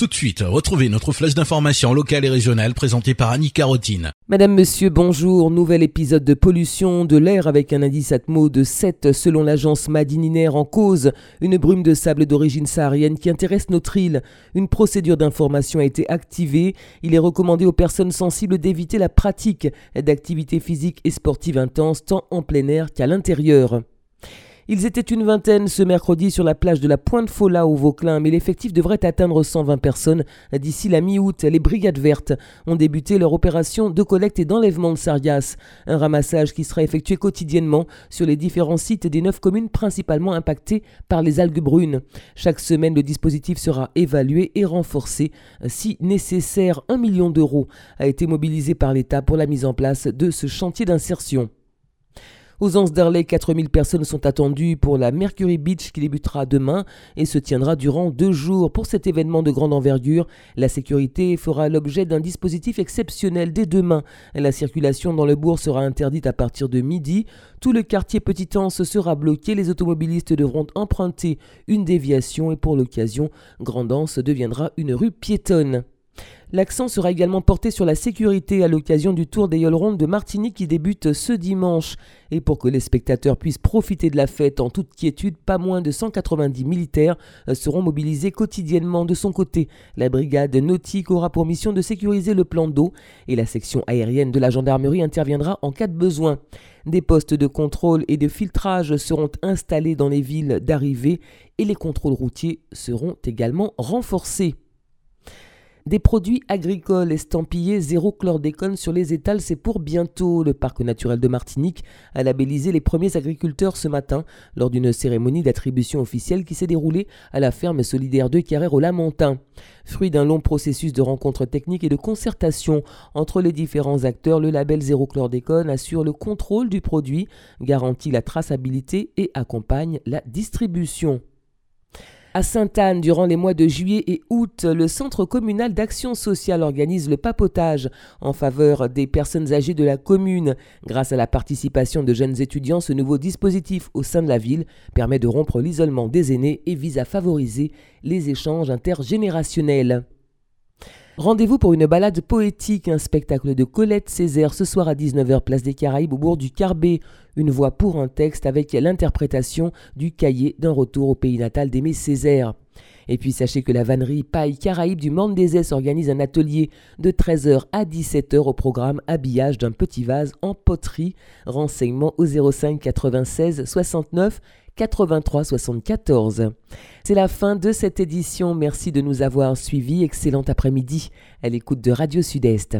Tout de suite, retrouvez notre flèche d'information locale et régionale présentée par Annie Carotine. Madame, Monsieur, bonjour. Nouvel épisode de pollution de l'air avec un indice Atmo de 7 selon l'agence Madininaire en cause. Une brume de sable d'origine saharienne qui intéresse notre île. Une procédure d'information a été activée. Il est recommandé aux personnes sensibles d'éviter la pratique d'activités physiques et sportives intenses tant en plein air qu'à l'intérieur. Ils étaient une vingtaine ce mercredi sur la plage de la Pointe-Fola au Vauclin, mais l'effectif devrait atteindre 120 personnes d'ici la mi-août. Les brigades vertes ont débuté leur opération de collecte et d'enlèvement de sargasses, un ramassage qui sera effectué quotidiennement sur les différents sites des neuf communes principalement impactées par les algues brunes. Chaque semaine, le dispositif sera évalué et renforcé. Si nécessaire, un million d'euros a été mobilisé par l'État pour la mise en place de ce chantier d'insertion. Aux Anses d'Arley, 4000 personnes sont attendues pour la Mercury Beach qui débutera demain et se tiendra durant deux jours. Pour cet événement de grande envergure, la sécurité fera l'objet d'un dispositif exceptionnel dès demain. La circulation dans le bourg sera interdite à partir de midi. Tout le quartier Petit Anse sera bloqué. Les automobilistes devront emprunter une déviation et pour l'occasion, Grande Anse deviendra une rue piétonne. L'accent sera également porté sur la sécurité à l'occasion du Tour des Rondes de Martinique qui débute ce dimanche. Et pour que les spectateurs puissent profiter de la fête en toute quiétude, pas moins de 190 militaires seront mobilisés quotidiennement de son côté. La brigade nautique aura pour mission de sécuriser le plan d'eau et la section aérienne de la gendarmerie interviendra en cas de besoin. Des postes de contrôle et de filtrage seront installés dans les villes d'arrivée et les contrôles routiers seront également renforcés. Des produits agricoles estampillés zéro chlordécone sur les étals, c'est pour bientôt. Le parc naturel de Martinique a labellisé les premiers agriculteurs ce matin lors d'une cérémonie d'attribution officielle qui s'est déroulée à la ferme solidaire de Carrère au Lamentin. Fruit d'un long processus de rencontres techniques et de concertation entre les différents acteurs, le label zéro chlordécone assure le contrôle du produit, garantit la traçabilité et accompagne la distribution. À Sainte-Anne, durant les mois de juillet et août, le Centre communal d'action sociale organise le papotage en faveur des personnes âgées de la commune. Grâce à la participation de jeunes étudiants, ce nouveau dispositif au sein de la ville permet de rompre l'isolement des aînés et vise à favoriser les échanges intergénérationnels. Rendez-vous pour une balade poétique, un spectacle de Colette Césaire ce soir à 19h place des Caraïbes au bourg du Carbet. Une voix pour un texte avec l'interprétation du cahier d'un retour au pays natal d'Aimé Césaire. Et puis sachez que la vannerie Paille Caraïbe du Mandézès organise un atelier de 13h à 17h au programme Habillage d'un petit vase en poterie. Renseignements au 05 96 69 83 74. C'est la fin de cette édition. Merci de nous avoir suivis. Excellent après-midi à l'écoute de Radio Sud-Est.